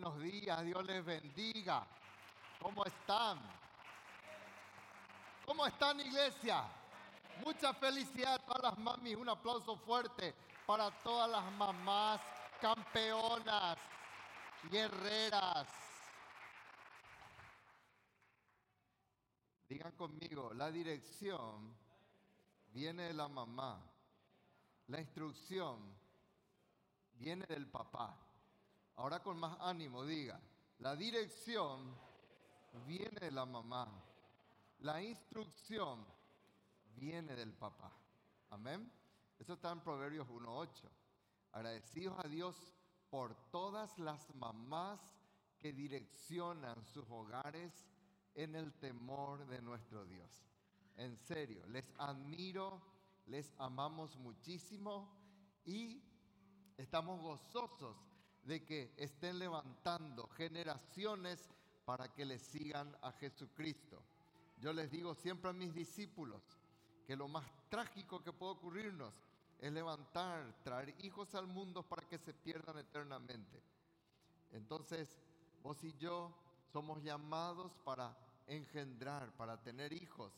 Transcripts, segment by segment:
buenos días, Dios les bendiga. ¿Cómo están? ¿Cómo están, iglesia? Mucha felicidad a todas las mamis. Un aplauso fuerte para todas las mamás campeonas, guerreras. Digan conmigo, la dirección viene de la mamá. La instrucción viene del papá. Ahora con más ánimo, diga, la dirección viene de la mamá. La instrucción viene del papá. Amén. Eso está en Proverbios 1.8. Agradecidos a Dios por todas las mamás que direccionan sus hogares en el temor de nuestro Dios. En serio, les admiro, les amamos muchísimo y estamos gozosos de que estén levantando generaciones para que le sigan a Jesucristo. Yo les digo siempre a mis discípulos que lo más trágico que puede ocurrirnos es levantar, traer hijos al mundo para que se pierdan eternamente. Entonces, vos y yo somos llamados para engendrar, para tener hijos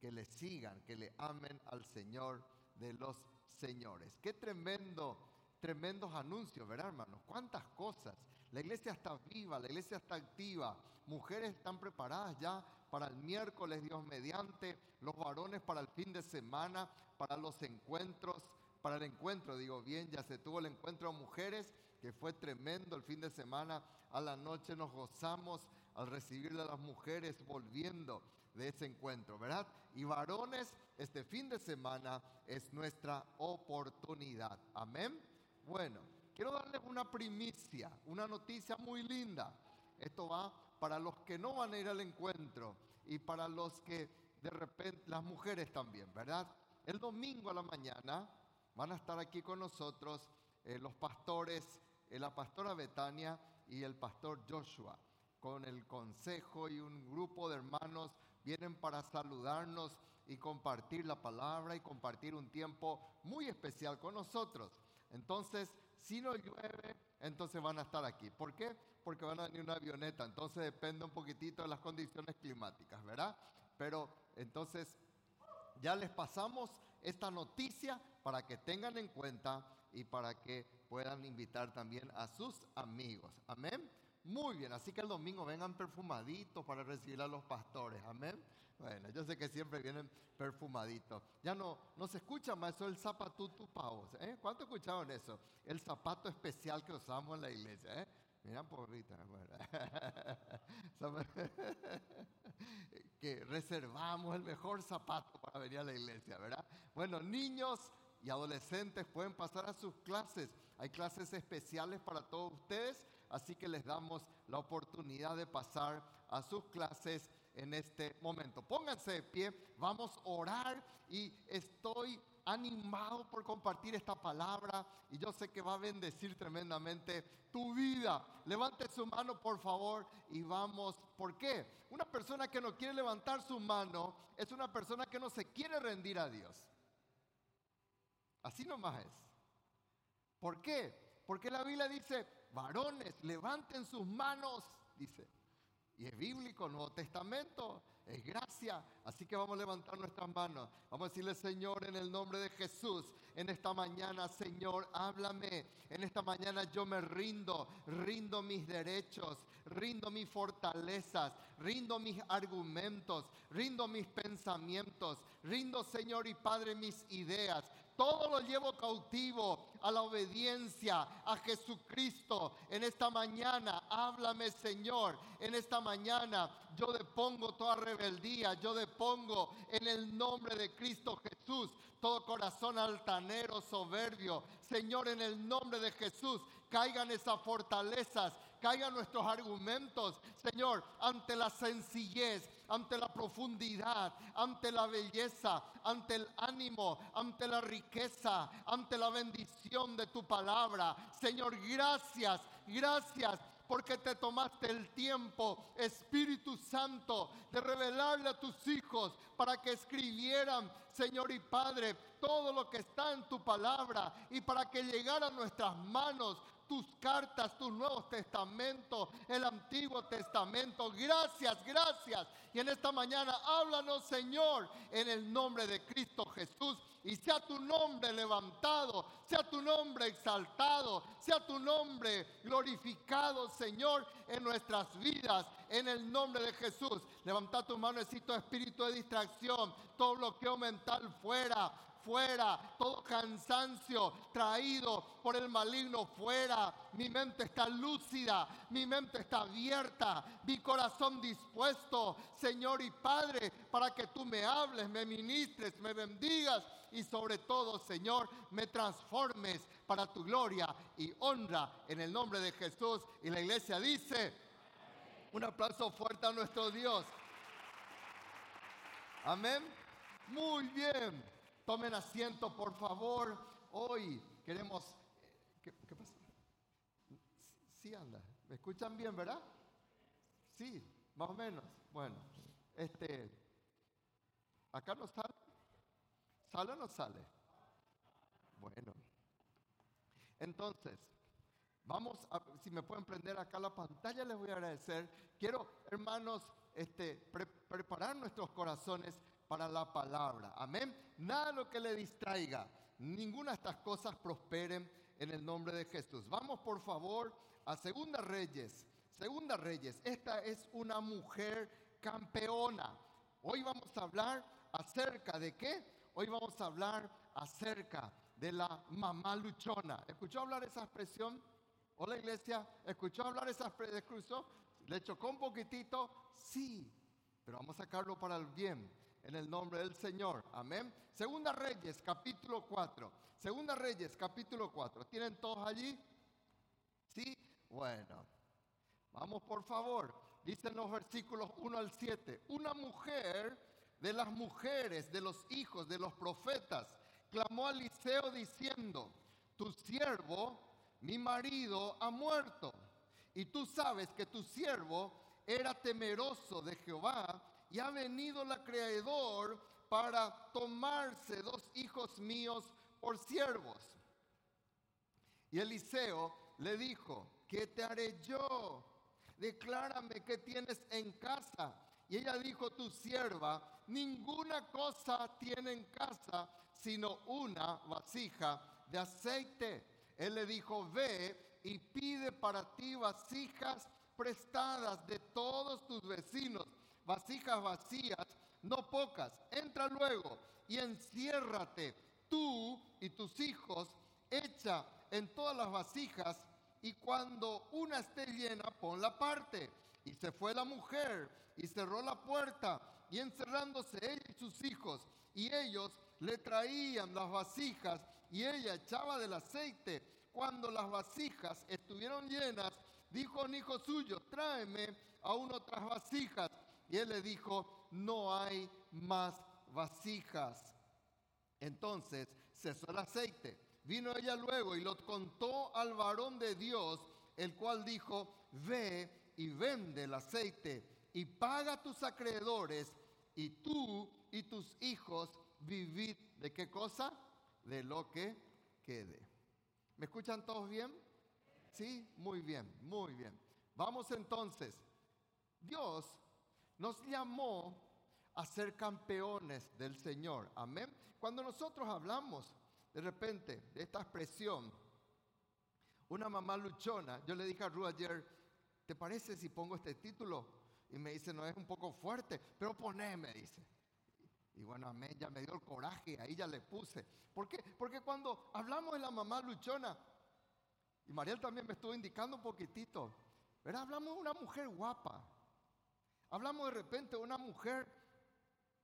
que le sigan, que le amen al Señor de los señores. Qué tremendo tremendos anuncios, ¿verdad, hermanos? ¿Cuántas cosas? La iglesia está viva, la iglesia está activa, mujeres están preparadas ya para el miércoles, Dios mediante, los varones para el fin de semana, para los encuentros, para el encuentro, digo bien, ya se tuvo el encuentro de mujeres, que fue tremendo el fin de semana, a la noche nos gozamos al recibirle a las mujeres volviendo de ese encuentro, ¿verdad? Y varones, este fin de semana es nuestra oportunidad. Amén. Bueno, quiero darles una primicia, una noticia muy linda. Esto va para los que no van a ir al encuentro y para los que de repente, las mujeres también, ¿verdad? El domingo a la mañana van a estar aquí con nosotros eh, los pastores, eh, la pastora Betania y el pastor Joshua, con el consejo y un grupo de hermanos vienen para saludarnos y compartir la palabra y compartir un tiempo muy especial con nosotros. Entonces, si no llueve, entonces van a estar aquí. ¿Por qué? Porque van a venir una avioneta. Entonces depende un poquitito de las condiciones climáticas, ¿verdad? Pero entonces ya les pasamos esta noticia para que tengan en cuenta y para que puedan invitar también a sus amigos. Amén. Muy bien, así que el domingo vengan perfumaditos para recibir a los pastores. Amén. Bueno, yo sé que siempre vienen perfumaditos. Ya no, no se escucha más eso el zapatutu pavos. ¿eh? ¿Cuánto escucharon eso? El zapato especial que usamos en la iglesia. ¿eh? Miran porrita, que reservamos el mejor zapato para venir a la iglesia, ¿verdad? Bueno, niños y adolescentes pueden pasar a sus clases. Hay clases especiales para todos ustedes, así que les damos la oportunidad de pasar a sus clases en este momento. Pónganse de pie, vamos a orar y estoy animado por compartir esta palabra y yo sé que va a bendecir tremendamente tu vida. Levante su mano, por favor, y vamos. ¿Por qué? Una persona que no quiere levantar su mano es una persona que no se quiere rendir a Dios. Así nomás es. ¿Por qué? Porque la Biblia dice, varones, levanten sus manos, dice. Y es bíblico, Nuevo Testamento, es gracia. Así que vamos a levantar nuestras manos. Vamos a decirle, Señor, en el nombre de Jesús, en esta mañana, Señor, háblame. En esta mañana yo me rindo, rindo mis derechos, rindo mis fortalezas, rindo mis argumentos, rindo mis pensamientos, rindo, Señor y Padre, mis ideas. Todo lo llevo cautivo a la obediencia a Jesucristo. En esta mañana, háblame, Señor. En esta mañana yo depongo toda rebeldía, yo depongo en el nombre de Cristo Jesús todo corazón altanero, soberbio. Señor, en el nombre de Jesús, caigan esas fortalezas, caigan nuestros argumentos, Señor, ante la sencillez, ante la profundidad, ante la belleza, ante el ánimo, ante la riqueza, ante la bendición de tu palabra. Señor, gracias, gracias porque te tomaste el tiempo, Espíritu Santo, de revelarle a tus hijos para que escribieran, Señor y Padre, todo lo que está en tu palabra y para que llegara a nuestras manos tus cartas, tus nuevos testamentos, el Antiguo Testamento. Gracias, gracias. Y en esta mañana háblanos, Señor, en el nombre de Cristo Jesús. Y sea tu nombre levantado, sea tu nombre exaltado, sea tu nombre glorificado, Señor, en nuestras vidas, en el nombre de Jesús. Levanta tu mano, necesito espíritu de distracción, todo bloqueo mental fuera, fuera, todo cansancio traído por el maligno fuera. Mi mente está lúcida, mi mente está abierta, mi corazón dispuesto, Señor y Padre, para que tú me hables, me ministres, me bendigas y sobre todo, Señor, me transformes para tu gloria y honra en el nombre de Jesús. Y la iglesia dice, un aplauso fuerte a nuestro Dios. Amén. Muy bien. Tomen asiento, por favor. Hoy queremos... ¿Qué, pasa? Sí anda. ¿Me escuchan bien, verdad? Sí, más o menos. Bueno, este... ¿Acá no sale? ¿Sale o no sale? Bueno. Entonces, vamos a, si me pueden prender acá la pantalla, les voy a agradecer. Quiero, hermanos, este, preparar nuestros corazones para la palabra. Amén. Nada lo que le distraiga. Ninguna de estas cosas prosperen en el nombre de Jesús. Vamos por favor a Segunda Reyes. Segunda Reyes. Esta es una mujer campeona. Hoy vamos a hablar acerca de qué? Hoy vamos a hablar acerca de la mamá luchona. ¿Escuchó hablar esa expresión? Hola iglesia, ¿escuchó hablar esa expresión? ¿Le chocó un poquitito? Sí, pero vamos a sacarlo para el bien en el nombre del Señor. Amén. Segunda Reyes, capítulo 4. Segunda Reyes, capítulo 4. ¿Tienen todos allí? Sí. Bueno. Vamos por favor. Dicen los versículos 1 al 7. Una mujer de las mujeres de los hijos de los profetas clamó a Eliseo diciendo, tu siervo, mi marido, ha muerto. Y tú sabes que tu siervo era temeroso de Jehová y ha venido el acreedor para tomarse dos hijos míos por siervos. Y Eliseo le dijo, ¿qué te haré yo? Declárame qué tienes en casa. Y ella dijo, tu sierva, ninguna cosa tiene en casa sino una vasija de aceite. Él le dijo, ve y pide para ti vasijas prestadas de todos tus vecinos vasijas vacías, no pocas. Entra luego y enciérrate tú y tus hijos, echa en todas las vasijas y cuando una esté llena, ponla parte. Y se fue la mujer y cerró la puerta y encerrándose ella y sus hijos y ellos le traían las vasijas y ella echaba del aceite. Cuando las vasijas estuvieron llenas, dijo un hijo suyo, tráeme aún otras vasijas. Y él le dijo, no hay más vasijas. Entonces cesó el aceite. Vino ella luego y lo contó al varón de Dios, el cual dijo, ve y vende el aceite y paga a tus acreedores y tú y tus hijos vivid de qué cosa? De lo que quede. ¿Me escuchan todos bien? Sí, muy bien, muy bien. Vamos entonces. Dios nos llamó a ser campeones del Señor. Amén. Cuando nosotros hablamos de repente de esta expresión, una mamá luchona, yo le dije a Ru ayer, ¿te parece si pongo este título? Y me dice, no es un poco fuerte, pero poneme, dice. Y bueno, amén, ya me dio el coraje, ahí ya le puse. ¿Por qué? Porque cuando hablamos de la mamá luchona, y Mariel también me estuvo indicando un poquitito, ¿verdad? Hablamos de una mujer guapa, Hablamos de repente de una mujer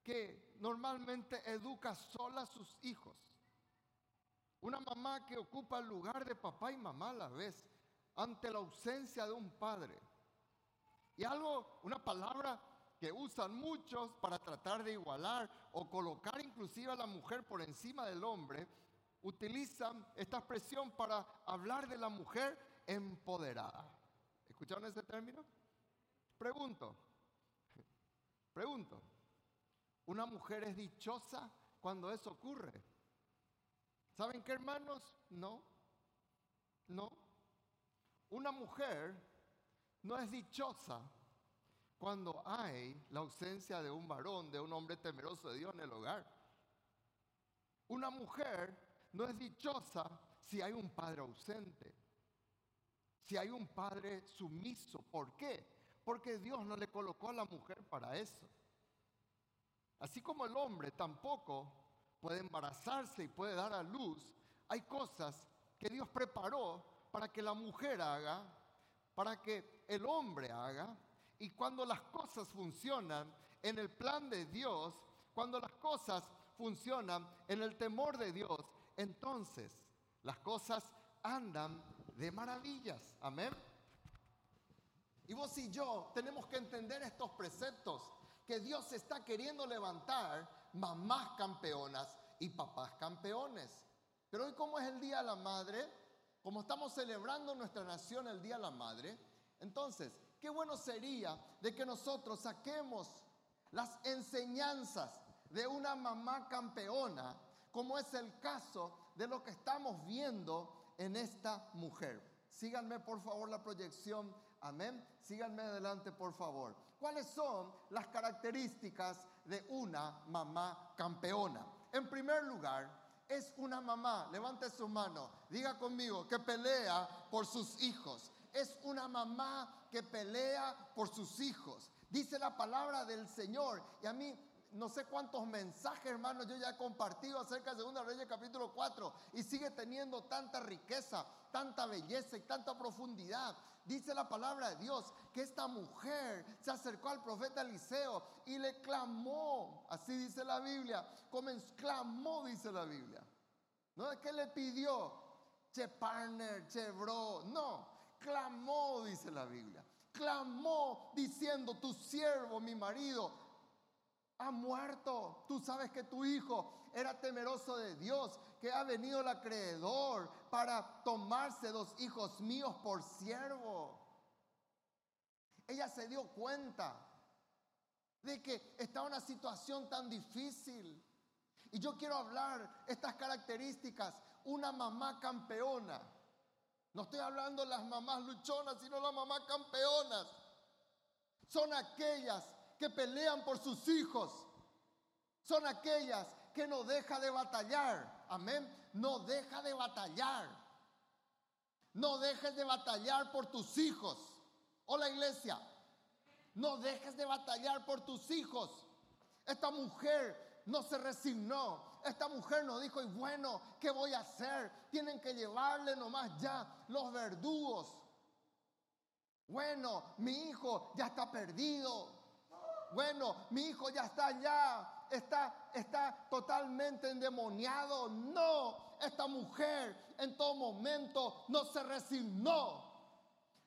que normalmente educa sola a sus hijos. Una mamá que ocupa el lugar de papá y mamá a la vez ante la ausencia de un padre. Y algo, una palabra que usan muchos para tratar de igualar o colocar inclusive a la mujer por encima del hombre, utilizan esta expresión para hablar de la mujer empoderada. ¿Escucharon ese término? Pregunto, Pregunto, ¿una mujer es dichosa cuando eso ocurre? ¿Saben qué, hermanos? No, no. Una mujer no es dichosa cuando hay la ausencia de un varón, de un hombre temeroso de Dios en el hogar. Una mujer no es dichosa si hay un padre ausente, si hay un padre sumiso. ¿Por qué? Porque Dios no le colocó a la mujer para eso. Así como el hombre tampoco puede embarazarse y puede dar a luz, hay cosas que Dios preparó para que la mujer haga, para que el hombre haga, y cuando las cosas funcionan en el plan de Dios, cuando las cosas funcionan en el temor de Dios, entonces las cosas andan de maravillas. Amén. Y vos y yo tenemos que entender estos preceptos, que Dios está queriendo levantar mamás campeonas y papás campeones. Pero hoy como es el Día de la Madre, como estamos celebrando nuestra nación el Día de la Madre, entonces, qué bueno sería de que nosotros saquemos las enseñanzas de una mamá campeona, como es el caso de lo que estamos viendo en esta mujer. Síganme por favor la proyección. Amén. Síganme adelante por favor. ¿Cuáles son las características de una mamá campeona? En primer lugar, es una mamá, levante su mano, diga conmigo, que pelea por sus hijos. Es una mamá que pelea por sus hijos. Dice la palabra del Señor. Y a mí no sé cuántos mensajes, hermanos, yo ya he compartido acerca de 2 Reyes capítulo 4 y sigue teniendo tanta riqueza, tanta belleza y tanta profundidad. Dice la palabra de Dios que esta mujer se acercó al profeta Eliseo y le clamó, así dice la Biblia, como clamó, dice la Biblia. No es que le pidió, che partner, che bro, no, clamó, dice la Biblia. Clamó diciendo, tu siervo, mi marido, ha muerto. Tú sabes que tu hijo era temeroso de Dios, que ha venido el acreedor para tomarse dos hijos míos por siervo. Ella se dio cuenta de que estaba en una situación tan difícil. Y yo quiero hablar estas características. Una mamá campeona. No estoy hablando de las mamás luchonas, sino las mamás campeonas. Son aquellas que pelean por sus hijos. Son aquellas que no deja de batallar. Amén. No deja de batallar. No dejes de batallar por tus hijos. Hola iglesia. No dejes de batallar por tus hijos. Esta mujer no se resignó. Esta mujer no dijo, y bueno, ¿qué voy a hacer? Tienen que llevarle nomás ya los verdugos. Bueno, mi hijo ya está perdido. Bueno, mi hijo ya está allá está, está totalmente endemoniado. No, esta mujer en todo momento no se resignó.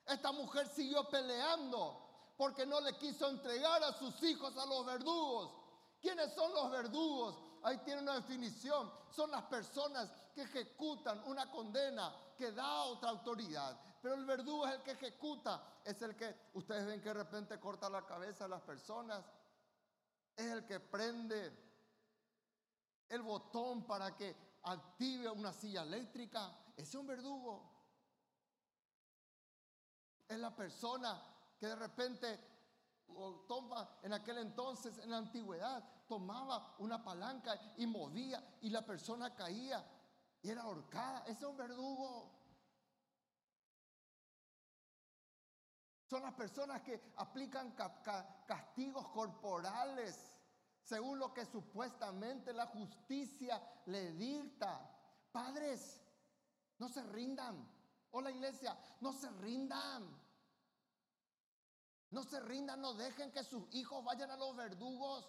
Esta mujer siguió peleando porque no le quiso entregar a sus hijos a los verdugos. ¿Quiénes son los verdugos? Ahí tiene una definición. Son las personas que ejecutan una condena que da otra autoridad. Pero el verdugo es el que ejecuta. Es el que ustedes ven que de repente corta la cabeza a las personas es el que prende el botón para que active una silla eléctrica. Es un verdugo. Es la persona que de repente toma en aquel entonces, en la antigüedad, tomaba una palanca y movía y la persona caía y era ahorcada. Ese es un verdugo. Son las personas que aplican castigos corporales según lo que supuestamente la justicia le dicta. Padres, no se rindan. Hola iglesia, no se rindan. No se rindan, no dejen que sus hijos vayan a los verdugos.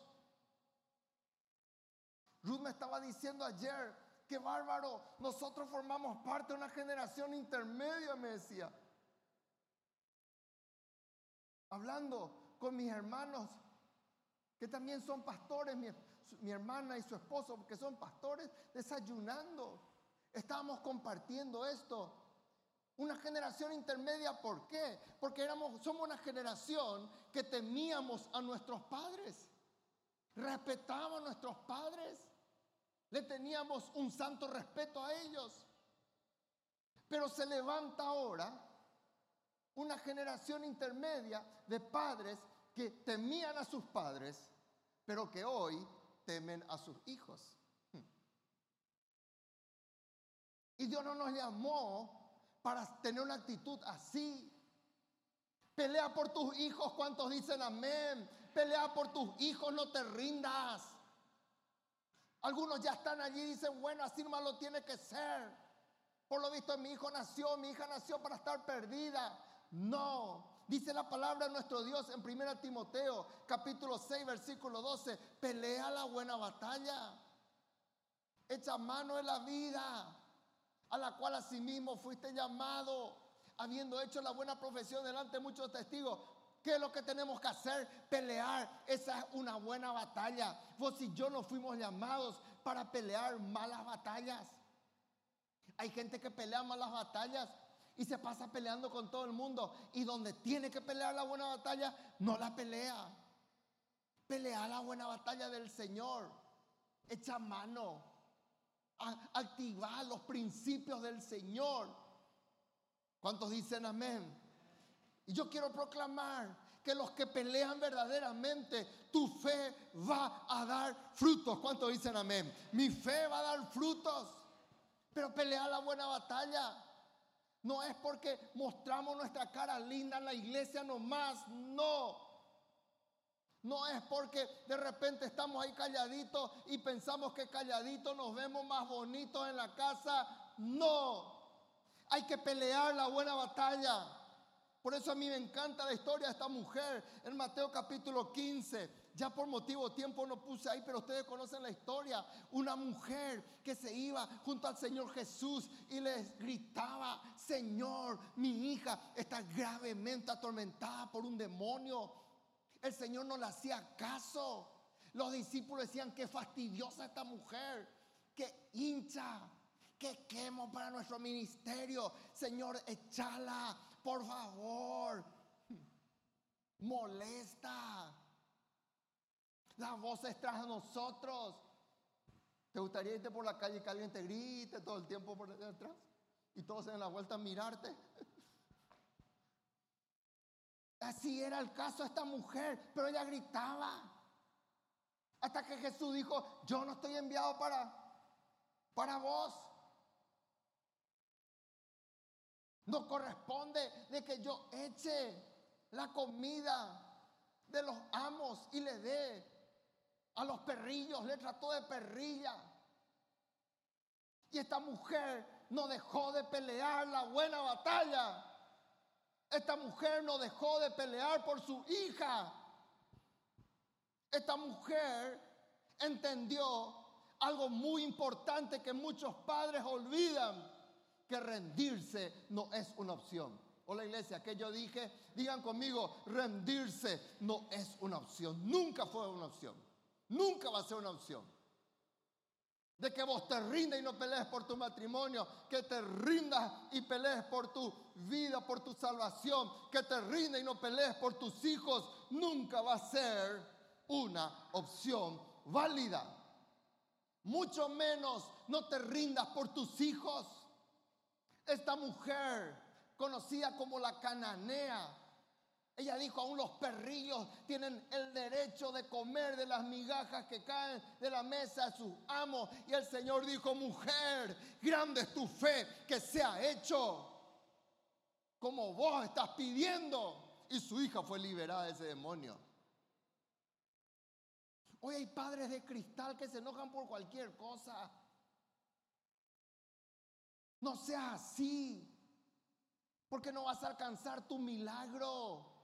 Ruth me estaba diciendo ayer, que bárbaro, nosotros formamos parte de una generación intermedia, me decía hablando con mis hermanos que también son pastores, mi, hermana y su esposo, que son pastores, desayunando. Estábamos compartiendo esto. Una generación intermedia, ¿por qué? Porque éramos, somos una generación que temíamos a nuestros padres, respetábamos a nuestros padres, le teníamos un santo respeto a ellos. Pero se levanta ahora una generación intermedia de padres que temían a sus padres, pero que hoy temen a sus hijos. Y Dios no nos llamó para tener una actitud así. Pelea por tus hijos, ¿cuántos dicen amén? Pelea por tus hijos, no te rindas. Algunos ya están allí y dicen, bueno, así nomás lo tiene que ser. Por lo visto mi hijo nació, mi hija nació para estar perdida. No, dice la palabra de nuestro Dios en 1 Timoteo capítulo 6 versículo 12, pelea la buena batalla. Echa mano en la vida a la cual asimismo fuiste llamado, habiendo hecho la buena profesión delante de muchos testigos. ¿Qué es lo que tenemos que hacer? Pelear. Esa es una buena batalla. Vos y yo no fuimos llamados para pelear malas batallas. Hay gente que pelea malas batallas y se pasa peleando con todo el mundo. Y donde tiene que pelear la buena batalla, no la pelea. Pelea la buena batalla del Señor. Echa mano activar los principios del Señor. ¿Cuántos dicen amén? Y yo quiero proclamar que los que pelean verdaderamente, tu fe va a dar frutos. ¿Cuántos dicen amén? Mi fe va a dar frutos. Pero pelea la buena batalla. No es porque mostramos nuestra cara linda en la iglesia nomás. No. No es porque de repente estamos ahí calladitos y pensamos que calladitos nos vemos más bonitos en la casa. No. Hay que pelear la buena batalla. Por eso a mí me encanta la historia de esta mujer en Mateo capítulo 15. Ya por motivo de tiempo no puse ahí, pero ustedes conocen la historia. Una mujer que se iba junto al Señor Jesús y les gritaba, Señor, mi hija está gravemente atormentada por un demonio. El Señor no le hacía caso. Los discípulos decían que fastidiosa esta mujer, que hincha, que quemo para nuestro ministerio. Señor, échala, por favor. Molesta. La voz es tras nosotros. ¿Te gustaría irte por la calle y que alguien te grite todo el tiempo por detrás? Y todos en la vuelta a mirarte. Así era el caso de esta mujer, pero ella gritaba. Hasta que Jesús dijo, yo no estoy enviado para, para vos. No corresponde de que yo eche la comida de los amos y le dé a los perrillos, le trató de perrilla. Y esta mujer no dejó de pelear la buena batalla. Esta mujer no dejó de pelear por su hija. Esta mujer entendió algo muy importante que muchos padres olvidan, que rendirse no es una opción. Hola iglesia, que yo dije, digan conmigo, rendirse no es una opción. Nunca fue una opción. Nunca va a ser una opción. De que vos te rindas y no pelees por tu matrimonio, que te rindas y pelees por tu vida, por tu salvación, que te rindas y no pelees por tus hijos, nunca va a ser una opción válida. Mucho menos no te rindas por tus hijos. Esta mujer, conocida como la cananea, ella dijo, aún los perrillos tienen el derecho de comer de las migajas que caen de la mesa de sus amos. Y el Señor dijo, mujer, grande es tu fe que se ha hecho como vos estás pidiendo. Y su hija fue liberada de ese demonio. Hoy hay padres de cristal que se enojan por cualquier cosa. No sea así, porque no vas a alcanzar tu milagro.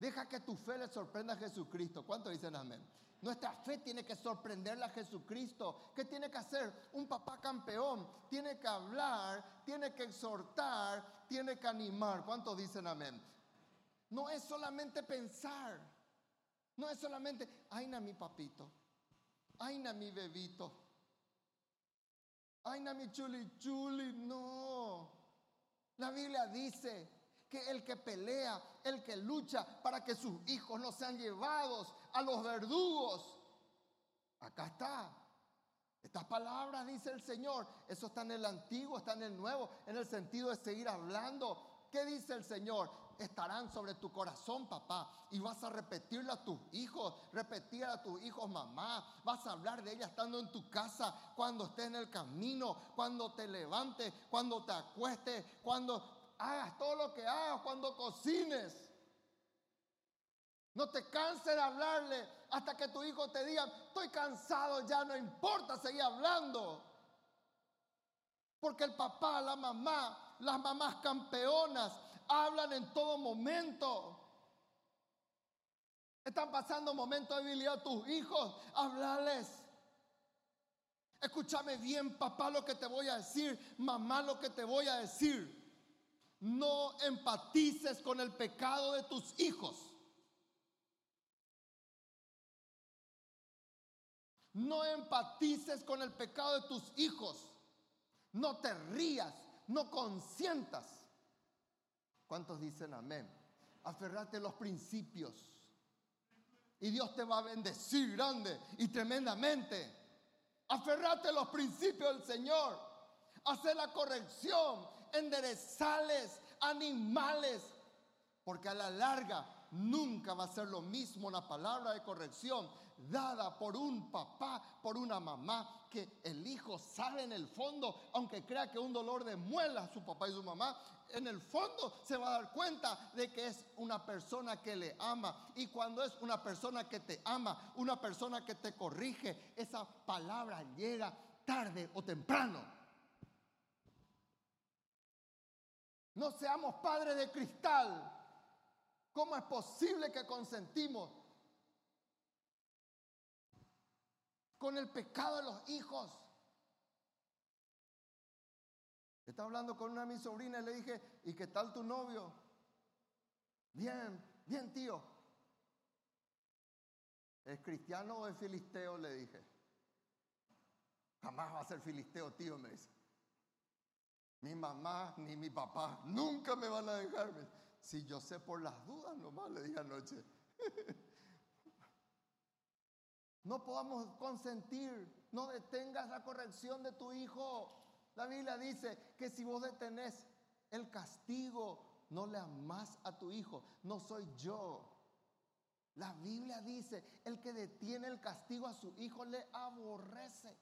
Deja que tu fe le sorprenda a Jesucristo. ¿Cuánto dicen amén? Nuestra fe tiene que sorprenderle a Jesucristo. ¿Qué tiene que hacer? Un papá campeón. Tiene que hablar, tiene que exhortar, tiene que animar. ¿Cuántos dicen amén? No es solamente pensar. No es solamente, ay, na mi papito. Ay, na mi bebito. Ay, na mi chuli chuli. No. La Biblia dice, que el que pelea, el que lucha para que sus hijos no sean llevados a los verdugos. Acá está. Estas palabras, dice el Señor, eso está en el antiguo, está en el nuevo, en el sentido de seguir hablando. ¿Qué dice el Señor? Estarán sobre tu corazón, papá, y vas a repetirle a tus hijos, repetir a tus hijos, mamá. Vas a hablar de ella estando en tu casa, cuando estés en el camino, cuando te levantes, cuando te acuestes, cuando hagas todo lo que hagas, cuando cocines. No te canses de hablarle hasta que tu hijo te diga, estoy cansado, ya no importa seguir hablando. Porque el papá, la mamá, las mamás campeonas hablan en todo momento. Están pasando momentos de debilidad tus hijos, háblales. Escúchame bien, papá, lo que te voy a decir, mamá, lo que te voy a decir. No empatices con el pecado de tus hijos. No empatices con el pecado de tus hijos. No te rías, no consientas. ¿Cuántos dicen amén? Aferrate a los principios. Y Dios te va a bendecir grande y tremendamente. Aferrate a los principios del Señor. Hacer la corrección, enderezales, animales. Porque a la larga nunca va a ser lo mismo una palabra de corrección dada por un papá, por una mamá, que el hijo sabe en el fondo, aunque crea que un dolor de muela su papá y su mamá, en el fondo se va a dar cuenta de que es una persona que le ama. Y cuando es una persona que te ama, una persona que te corrige, esa palabra llega tarde o temprano. No seamos padres de cristal. ¿Cómo es posible que consentimos con el pecado de los hijos. Estaba hablando con una de mis sobrinas y le dije, ¿y qué tal tu novio? Bien, bien tío. ¿Es cristiano o es filisteo? Le dije. Jamás va a ser filisteo, tío, me dice. Mi mamá ni mi papá nunca me van a dejarme. Si yo sé por las dudas, nomás le dije anoche. No podamos consentir, no detengas la corrección de tu hijo. La Biblia dice que si vos detenés el castigo, no le amás a tu hijo, no soy yo. La Biblia dice, el que detiene el castigo a su hijo le aborrece.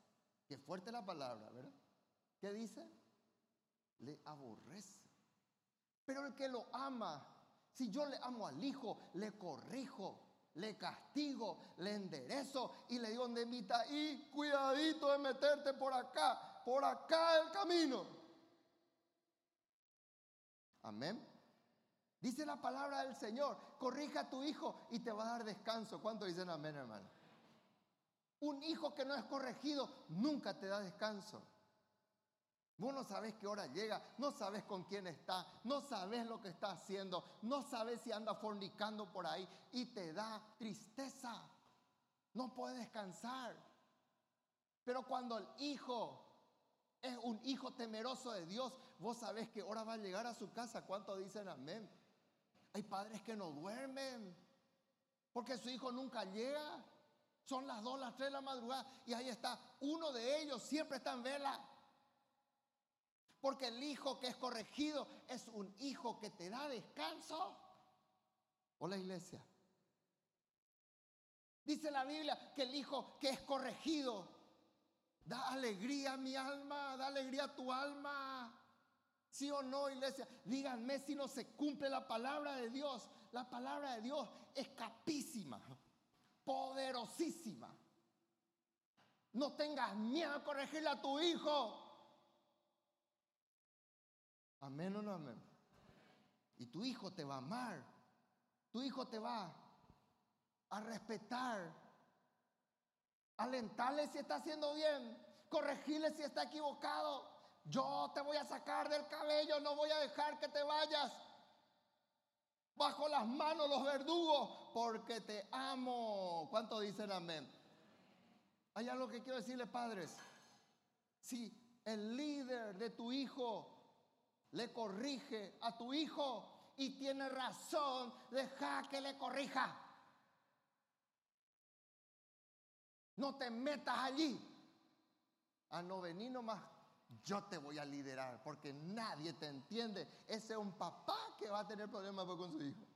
Qué fuerte la palabra, ¿verdad? ¿Qué dice? Le aborrece. Pero el que lo ama, si yo le amo al hijo, le corrijo, le castigo, le enderezo y le digo, Nemita, y cuidadito de meterte por acá, por acá el camino. Amén. Dice la palabra del Señor, corrija a tu hijo y te va a dar descanso. ¿Cuánto dicen amén, hermano? Un hijo que no es corregido nunca te da descanso. Vos no sabes qué hora llega, no sabes con quién está, no sabes lo que está haciendo, no sabes si anda fornicando por ahí y te da tristeza. No puedes descansar. Pero cuando el hijo es un hijo temeroso de Dios, vos sabés que hora va a llegar a su casa. ¿Cuánto dicen amén? Hay padres que no duermen porque su hijo nunca llega. Son las dos, las tres de la madrugada y ahí está. Uno de ellos siempre está en vela. Porque el hijo que es corregido es un hijo que te da descanso. ¿O la iglesia? Dice la Biblia que el hijo que es corregido da alegría a mi alma, da alegría a tu alma. ¿Sí o no, iglesia? Díganme si no se cumple la palabra de Dios. La palabra de Dios es capísima, poderosísima. No tengas miedo a corregirle a tu hijo. Amén o no amén. Y tu hijo te va a amar. Tu hijo te va a respetar. Alentarle si está haciendo bien. Corregirle si está equivocado. Yo te voy a sacar del cabello. No voy a dejar que te vayas. Bajo las manos los verdugos. Porque te amo. ¿Cuánto dicen amén? Hay algo que quiero decirle, padres. Si el líder de tu hijo le corrige a tu hijo y tiene razón, deja que le corrija. No te metas allí. A no venir nomás, yo te voy a liderar porque nadie te entiende. Ese es un papá que va a tener problemas con su hijo.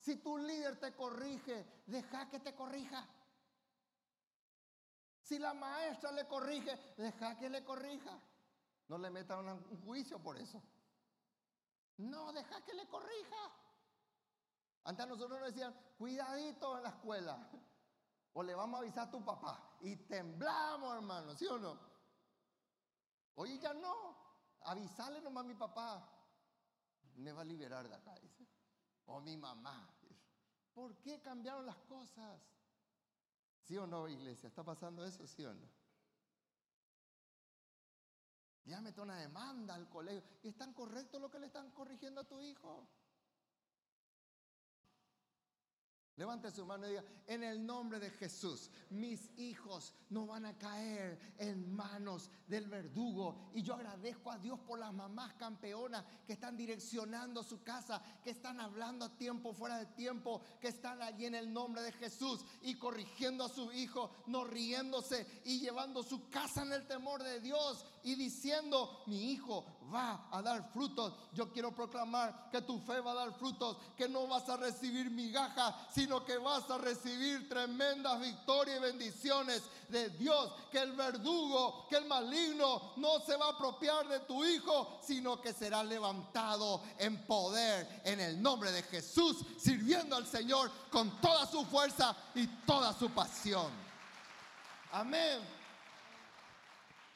Si tu líder te corrige, deja que te corrija. Si la maestra le corrige, deja que le corrija. No le metan un juicio por eso. No, deja que le corrija. Antes nosotros nos decían, cuidadito en la escuela. O le vamos a avisar a tu papá. Y temblamos, hermano, ¿sí o no? Oye, ya no. Avisarle nomás a mi papá. Me va a liberar de acá, dice. O mi mamá. ¿Por qué cambiaron las cosas? ¿Sí o no, iglesia? ¿Está pasando eso, sí o no? Ya una demanda al colegio. ¿Y es tan correcto lo que le están corrigiendo a tu hijo? Levante su mano y diga, en el nombre de Jesús, mis hijos no van a caer en manos del verdugo. Y yo agradezco a Dios por las mamás campeonas que están direccionando su casa, que están hablando a tiempo, fuera de tiempo, que están allí en el nombre de Jesús y corrigiendo a su hijo, no riéndose y llevando su casa en el temor de Dios y diciendo, mi hijo va a dar frutos. Yo quiero proclamar que tu fe va a dar frutos, que no vas a recibir migajas, sino que vas a recibir tremendas victorias y bendiciones de Dios. Que el verdugo, que el maligno no se va a apropiar de tu hijo, sino que será levantado en poder en el nombre de Jesús, sirviendo al Señor con toda su fuerza y toda su pasión. Amén.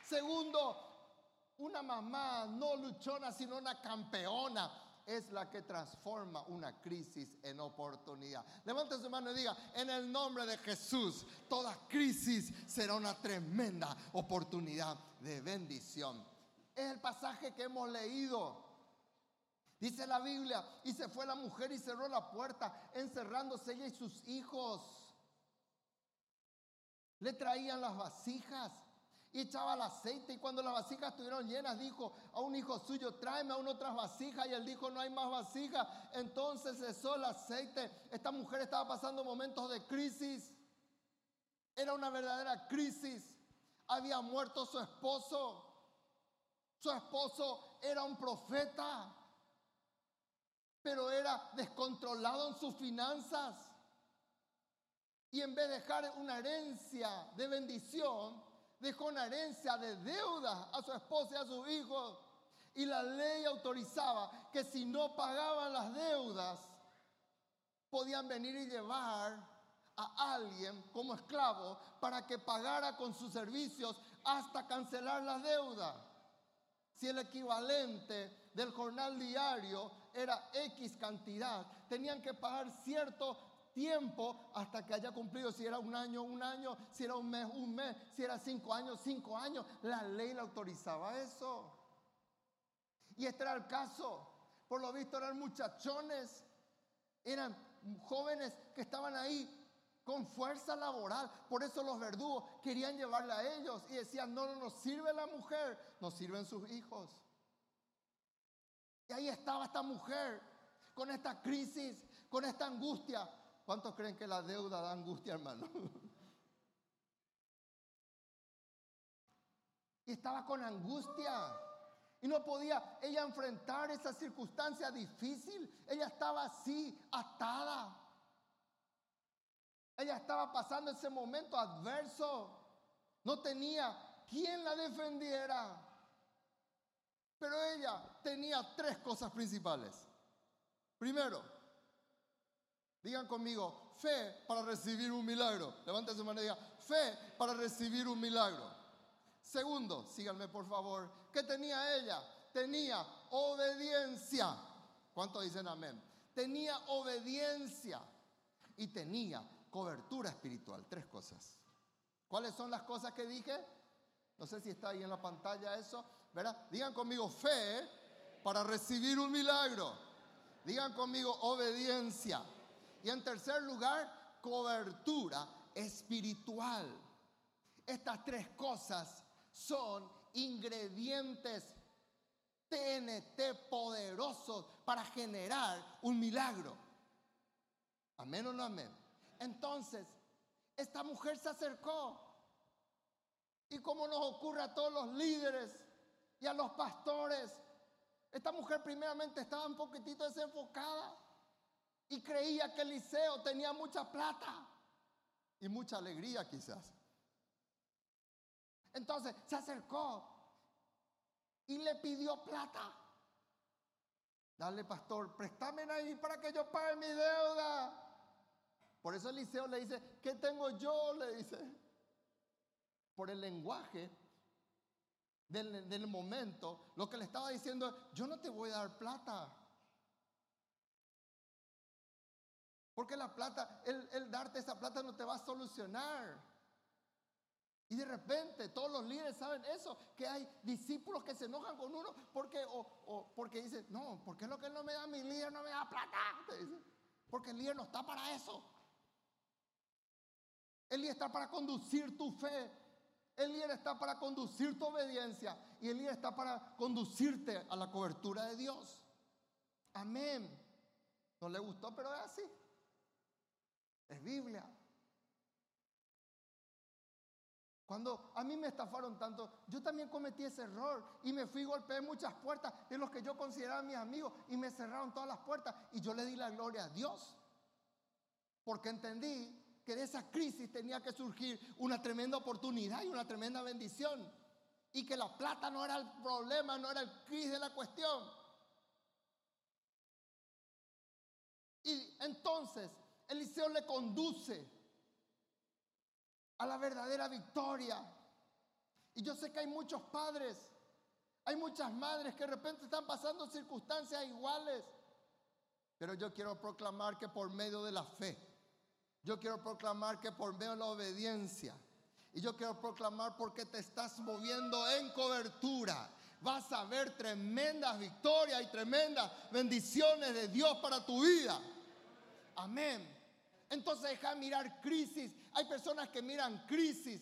Segundo, una mamá no luchona, sino una campeona es la que transforma una crisis en oportunidad. Levante su mano y diga, en el nombre de Jesús, toda crisis será una tremenda oportunidad de bendición. Es el pasaje que hemos leído. Dice la Biblia, y se fue la mujer y cerró la puerta, encerrándose ella y sus hijos. Le traían las vasijas y echaba el aceite. Y cuando las vasijas estuvieron llenas, dijo a un hijo suyo, tráeme aún otras vasijas. Y él dijo, no hay más vasijas. Entonces cesó el aceite. Esta mujer estaba pasando momentos de crisis. Era una verdadera crisis. Había muerto su esposo. Su esposo era un profeta, pero era descontrolado en sus finanzas. Y en vez de dejar una herencia de bendición, dejó una herencia de deuda a su esposa y a sus hijos. Y la ley autorizaba que si no pagaban las deudas, podían venir y llevar a alguien como esclavo para que pagara con sus servicios hasta cancelar la deuda. Si el equivalente del jornal diario era X cantidad, tenían que pagar cierto tiempo hasta que haya cumplido. Si era un año, un año. Si era un mes, un mes. Si era cinco años, cinco años. La ley le autorizaba eso. Y este era el caso. Por lo visto eran muchachones. Eran jóvenes que estaban ahí con fuerza laboral. Por eso los verdugos querían llevarla a ellos y decían, no, no nos sirve la mujer, nos sirven sus hijos. Y ahí estaba esta mujer con esta crisis, con esta angustia. ¿Cuántos creen que la deuda da angustia, hermano? y estaba con angustia. Y no podía ella enfrentar esa circunstancia difícil. Ella estaba así, atada. Ella estaba pasando ese momento adverso. No tenía quien la defendiera. Pero ella tenía tres cosas principales. Primero, Digan conmigo, fe para recibir un milagro. Levanten su mano y digan, fe para recibir un milagro. Segundo, síganme por favor. ¿Qué tenía ella? Tenía obediencia. ¿Cuántos dicen amén? Tenía obediencia y tenía cobertura espiritual. Tres cosas. ¿Cuáles son las cosas que dije? No sé si está ahí en la pantalla eso. ¿Verdad? Digan conmigo fe para recibir un milagro. Digan conmigo obediencia. Y en tercer lugar, cobertura espiritual. Estas tres cosas son ingredientes TNT poderosos para generar un milagro. Amén o no amén. Entonces, esta mujer se acercó. Y como nos ocurre a todos los líderes y a los pastores, esta mujer primeramente estaba un poquitito desenfocada y creía que Eliseo tenía mucha plata y mucha alegría quizás. Entonces se acercó y le pidió plata. Dale, pastor, préstame ahí para que yo pague mi deuda. Por eso Eliseo le dice, ¿qué tengo yo? Le dice. Por el lenguaje del, del momento, lo que le estaba diciendo, yo no te voy a dar plata. Porque la plata, el, darte esa plata no te va a solucionar. Y de repente todos los líderes saben eso, que hay discípulos que se enojan con uno porque, o, porque dicen, no, ¿por qué lo que no me da mi líder no me da plata? Porque el líder no está para eso. El líder está para conducir tu fe. El líder está para conducir tu obediencia. Y el líder está para conducirte a la cobertura de Dios. Amén. No le gustó, pero es así. Es Biblia. Cuando a mí me estafaron tanto, yo también cometí ese error y me fui golpeé muchas puertas de los que yo consideraba mis amigos y me cerraron todas las puertas y yo le di la gloria a Dios. Porque entendí que de esa crisis tenía que surgir una tremenda oportunidad y una tremenda bendición. Y que la plata no era el problema, no era el crisis de la cuestión. Y entonces Eliseo le conduce a la verdadera victoria. Y yo sé que hay muchos padres, hay muchas madres que de repente están pasando circunstancias iguales. Pero yo quiero proclamar que por medio de la fe, yo quiero proclamar que por medio de la obediencia, y yo quiero proclamar porque te estás moviendo en cobertura, vas a ver tremendas victorias y tremendas bendiciones de Dios para tu vida. Amén. Entonces deja mirar crisis. Hay personas que miran crisis.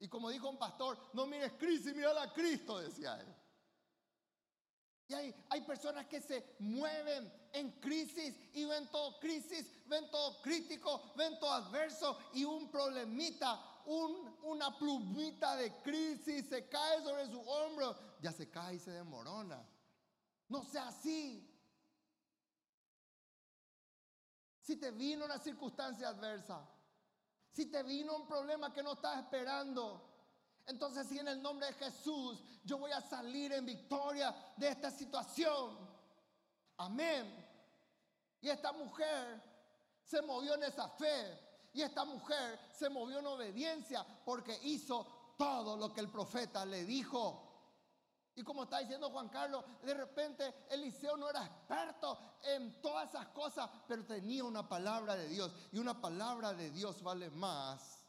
Y como dijo un pastor, no mires crisis, mira a Cristo, decía él. Y hay, hay, personas que se mueven en crisis y ven todo crisis, ven todo crítico, ven todo adverso y un problemita, un, una plumita de crisis se cae sobre su hombro, ya se cae y se demorona. No sea así. Si te vino una circunstancia adversa, si te vino un problema que no estás esperando, entonces si en el nombre de Jesús yo voy a salir en victoria de esta situación. Amén. Y esta mujer se movió en esa fe. Y esta mujer se movió en obediencia porque hizo todo lo que el profeta le dijo. Y como está diciendo Juan Carlos, de repente Eliseo no era experto en todas esas cosas, pero tenía una palabra de Dios. Y una palabra de Dios vale más.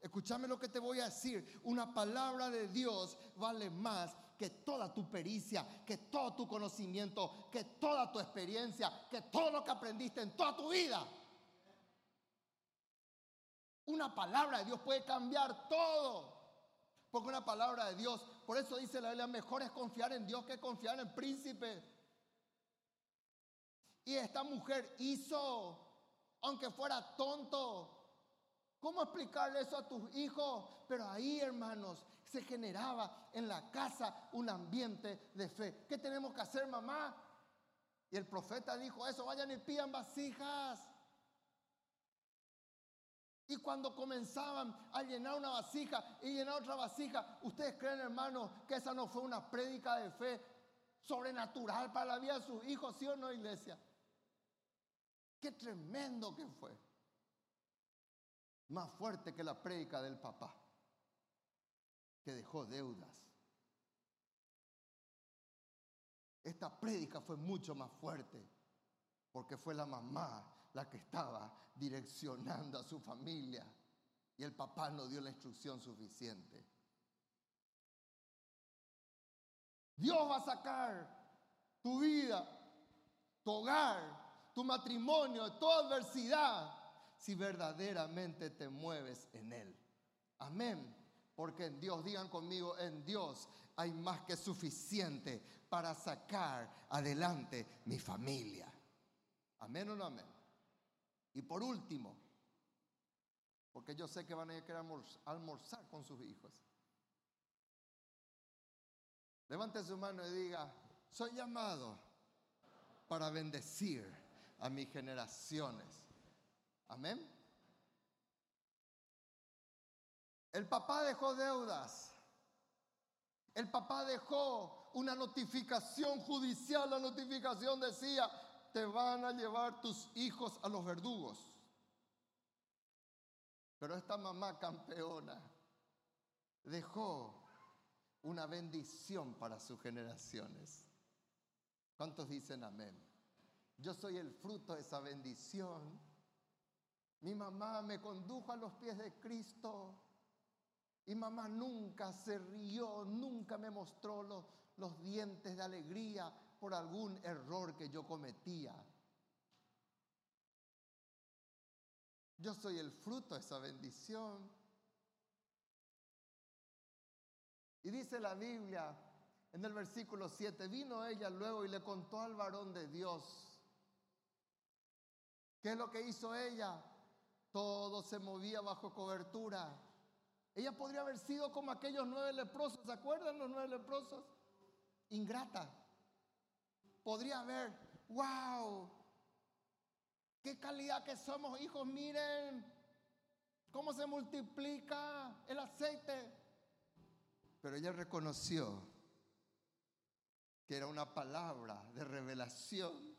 Escúchame lo que te voy a decir. Una palabra de Dios vale más que toda tu pericia, que todo tu conocimiento, que toda tu experiencia, que todo lo que aprendiste en toda tu vida. Una palabra de Dios puede cambiar todo. Porque una palabra de Dios, por eso dice la Biblia, mejor es confiar en Dios que confiar en el príncipe. Y esta mujer hizo, aunque fuera tonto. ¿Cómo explicarle eso a tus hijos? Pero ahí, hermanos, se generaba en la casa un ambiente de fe. ¿Qué tenemos que hacer, mamá? Y el profeta dijo eso, vayan y pidan vasijas. Y cuando comenzaban a llenar una vasija y llenar otra vasija, ¿ustedes creen, hermanos, que esa no fue una prédica de fe sobrenatural para la vida de sus hijos, sí o no, iglesia? Qué tremendo que fue. Más fuerte que la prédica del papá, que dejó deudas. Esta prédica fue mucho más fuerte, porque fue la mamá la que estaba direccionando a su familia y el papá no dio la instrucción suficiente. Dios va a sacar tu vida, tu hogar, tu matrimonio, toda adversidad, si verdaderamente te mueves en Él. Amén. Porque en Dios, digan conmigo, en Dios hay más que suficiente para sacar adelante mi familia. Amén o no amén. Y por último, Porque yo sé que van a querer almorz- almorzar con sus hijos. Levante su mano y diga, soy llamado para bendecir a mis generaciones. Amén. El papá dejó deudas. El papá dejó una notificación judicial. La notificación decía, te van a llevar tus hijos a los verdugos. Pero esta mamá campeona dejó una bendición para sus generaciones. ¿Cuántos dicen amén? Yo soy el fruto de esa bendición. Mi mamá me condujo a los pies de Cristo. Y mamá nunca se rió, nunca me mostró los, los dientes de alegría por algún error que yo cometía. Yo soy el fruto de esa bendición. Y dice la Biblia en el versículo 7, vino ella luego y le contó al varón de Dios. ¿Qué es lo que hizo ella? Todo se movía bajo cobertura. Ella podría haber sido como aquellos nueve leprosos, ¿se acuerdan los nueve leprosos? Ingrata. Podría haber, wow, qué calidad que somos hijos, miren cómo se multiplica el aceite. Pero ella reconoció que era una palabra de revelación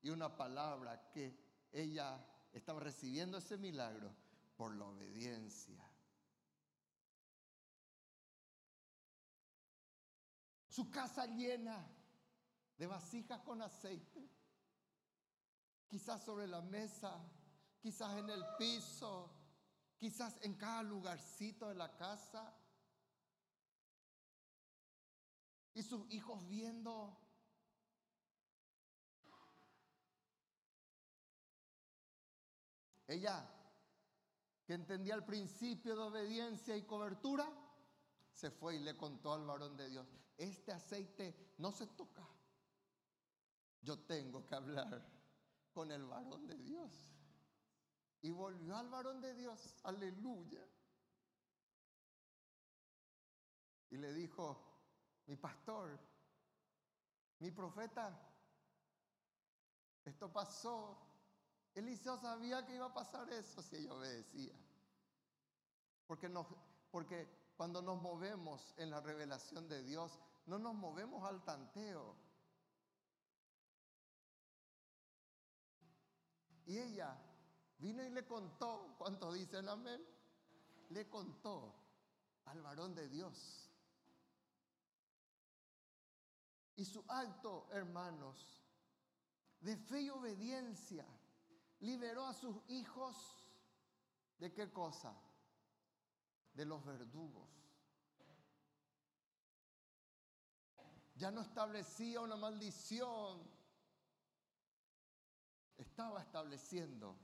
y una palabra que ella estaba recibiendo ese milagro por la obediencia. Su casa llena de vasijas con aceite, quizás sobre la mesa, quizás en el piso, quizás en cada lugarcito de la casa. Y sus hijos viendo. Ella, que entendía el principio de obediencia y cobertura, se fue y le contó al varón de Dios, este aceite no se toca. Yo tengo que hablar con el varón de Dios. Y volvió al varón de Dios, aleluya. Y le dijo, mi pastor, mi profeta, esto pasó. Eliseo sabía que iba a pasar eso si ella obedecía. Porque, nos, porque cuando nos movemos en la revelación de Dios, no nos movemos al tanteo. Y ella vino y le contó, ¿cuántos dicen amén? Le contó al varón de Dios. Y su acto, hermanos, de fe y obediencia, liberó a sus hijos de qué cosa? De los verdugos. Ya no establecía una maldición, estaba estableciendo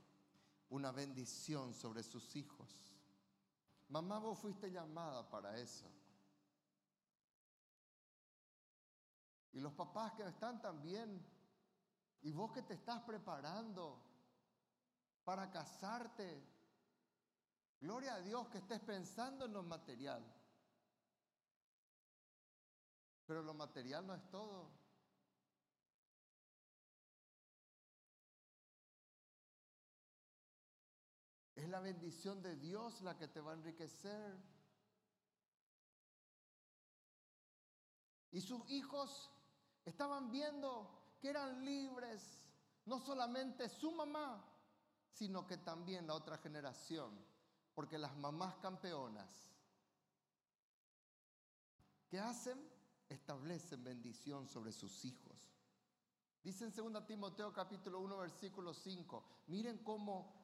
una bendición sobre sus hijos. Mamá, vos fuiste llamada para eso. Y los papás que están también, y vos que te estás preparando para casarte, gloria a Dios que estés pensando en lo material. Pero lo material no es todo. Es la bendición de Dios la que te va a enriquecer. Y sus hijos estaban viendo que eran libres, no solamente su mamá, sino que también la otra generación, porque las mamás campeonas, ¿qué hacen? Establecen bendición sobre sus hijos. Dice en 2 Timoteo capítulo 1 versículo 5, miren cómo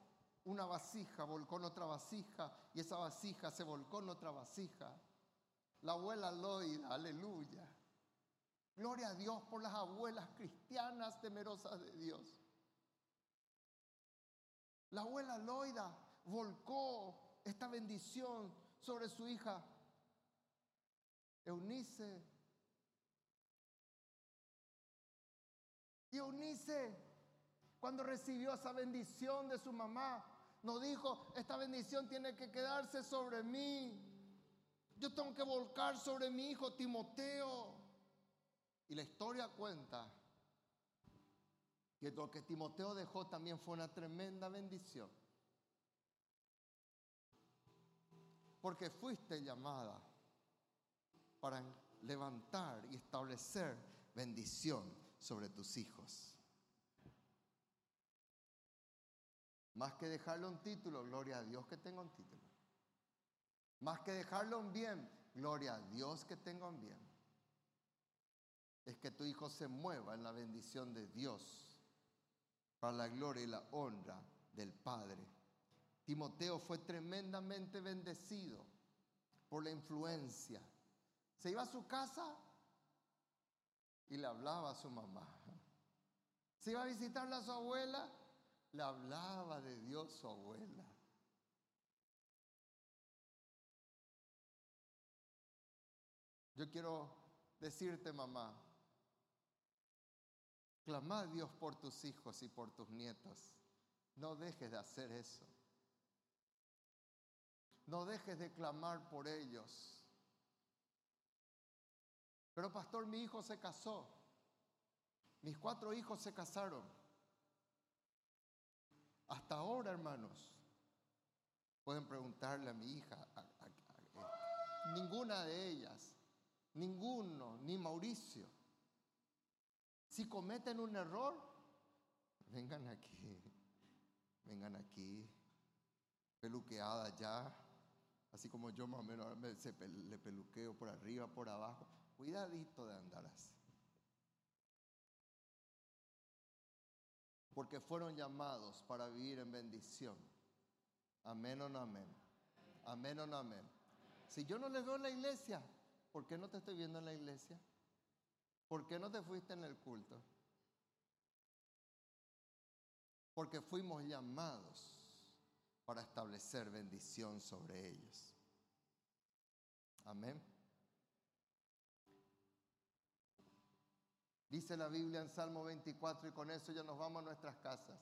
una vasija volcó en otra vasija y esa vasija se volcó en otra vasija. La abuela Loida, aleluya. Gloria a Dios por las abuelas cristianas temerosas de Dios. La abuela Loida volcó esta bendición sobre su hija Eunice. Y Eunice, cuando recibió esa bendición de su mamá, No dijo, esta bendición tiene que quedarse sobre mí. Yo tengo que volcar sobre mi hijo Timoteo. Y la historia cuenta que lo que Timoteo dejó también fue una tremenda bendición. Porque fuiste llamada para levantar y establecer bendición sobre tus hijos. Más que dejarle un título, gloria a Dios que tenga un título. Más que dejarle un bien, gloria a Dios que tenga un bien. Es que tu hijo se mueva en la bendición de Dios para la gloria y la honra del Padre. Timoteo fue tremendamente bendecido por la influencia. Se iba a su casa y le hablaba a su mamá. Se iba a visitarle a su abuela le hablaba de Dios su abuela. Yo quiero decirte, mamá, clama a Dios por tus hijos y por tus nietos. No dejes de hacer eso. No dejes de clamar por ellos. Pero pastor, mi hijo se casó. Mis cuatro hijos se casaron. Hasta ahora, hermanos, pueden preguntarle a mi hija, ninguna de ellas, ninguno, ni Mauricio. Si cometen un error, vengan aquí, vengan aquí, peluqueada ya, así como yo más o menos le peluqueo por arriba, por abajo. Cuidadito de andar así. Porque fueron llamados para vivir en bendición. Amén o no amén. Amén o no amén. Si yo no les veo en la iglesia, ¿por qué no te estoy viendo en la iglesia? ¿Por qué no te fuiste en el culto? Porque fuimos llamados para establecer bendición sobre ellos. Amén. Dice la Biblia en Salmo 24 y con eso ya nos vamos a nuestras casas.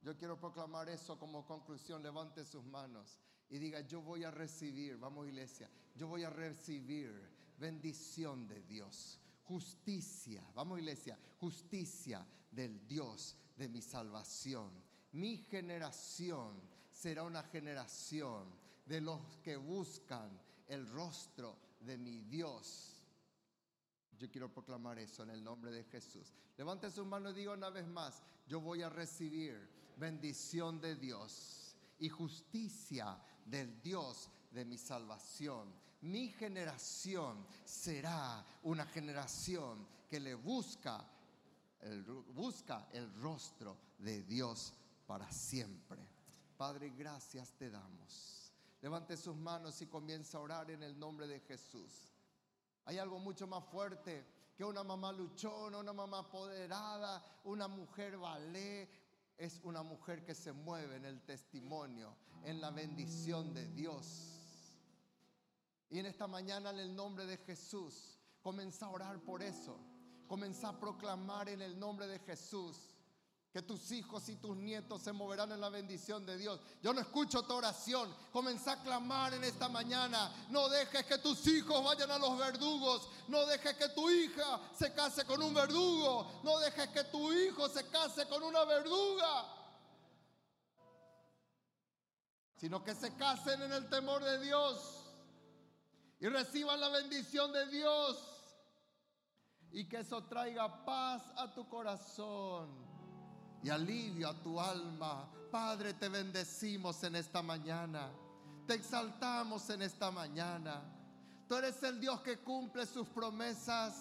Yo quiero proclamar eso como conclusión. Levante sus manos y diga, yo voy a recibir, vamos iglesia, yo voy a recibir bendición de Dios, justicia, vamos iglesia, justicia del Dios de mi salvación. Mi generación será una generación de los que buscan el rostro de mi Dios yo quiero proclamar eso en el nombre de Jesús. Levante sus manos y diga una vez más, yo voy a recibir bendición de Dios y justicia del Dios de mi salvación. Mi generación será una generación que le busca el, busca el rostro de Dios para siempre. Padre, gracias te damos. Levante sus manos y comienza a orar en el nombre de Jesús. Hay algo mucho más fuerte que una mamá luchona, una mamá apoderada, una mujer balé. Es una mujer que se mueve en el testimonio, en la bendición de Dios. Y en esta mañana, en el nombre de Jesús, comienza a orar por eso. Comienza a proclamar en el nombre de Jesús que tus hijos y tus nietos se moverán en la bendición de Dios. Yo no escucho tu oración. Comienza a clamar en esta mañana. No dejes que tus hijos vayan a los verdugos. No dejes que tu hija se case con un verdugo. No dejes que tu hijo se case con una verduga. Sino que se casen en el temor de Dios. Y reciban la bendición de Dios. Y que eso traiga paz a tu corazón y alivio a tu alma. Padre, te bendecimos en esta mañana. Te exaltamos en esta mañana. Tú eres el Dios que cumple sus promesas.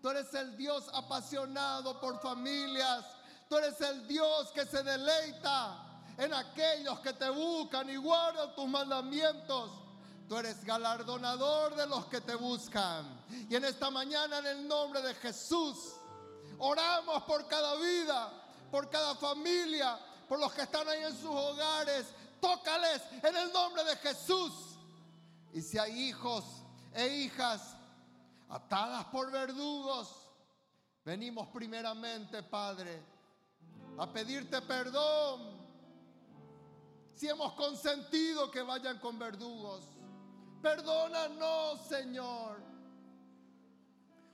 Tú eres el Dios apasionado por familias. Tú eres el Dios que se deleita en aquellos que te buscan y guardan tus mandamientos. Tú eres galardonador de los que te buscan. Y en esta mañana, en el nombre de Jesús, oramos por cada vida por cada familia, por los que están ahí en sus hogares. Tócales en el nombre de Jesús. Y si hay hijos e hijas atadas por verdugos, venimos primeramente, Padre, a pedirte perdón si hemos consentido que vayan con verdugos. Perdónanos, Señor.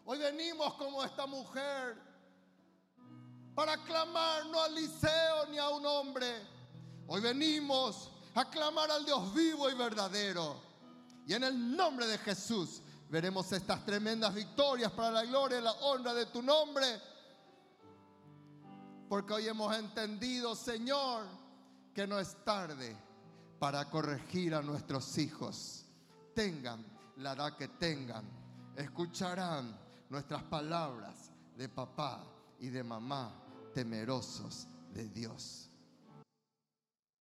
Hoy venimos como esta mujer para clamar no al liceo ni a un hombre. Hoy venimos a clamar al Dios vivo y verdadero. Y en el nombre de Jesús veremos estas tremendas victorias para la gloria y la honra de tu nombre. Porque hoy hemos entendido, Señor, que no es tarde para corregir a nuestros hijos. Tengan la edad que tengan, escucharán nuestras palabras de papá y de mamá temerosos de Dios.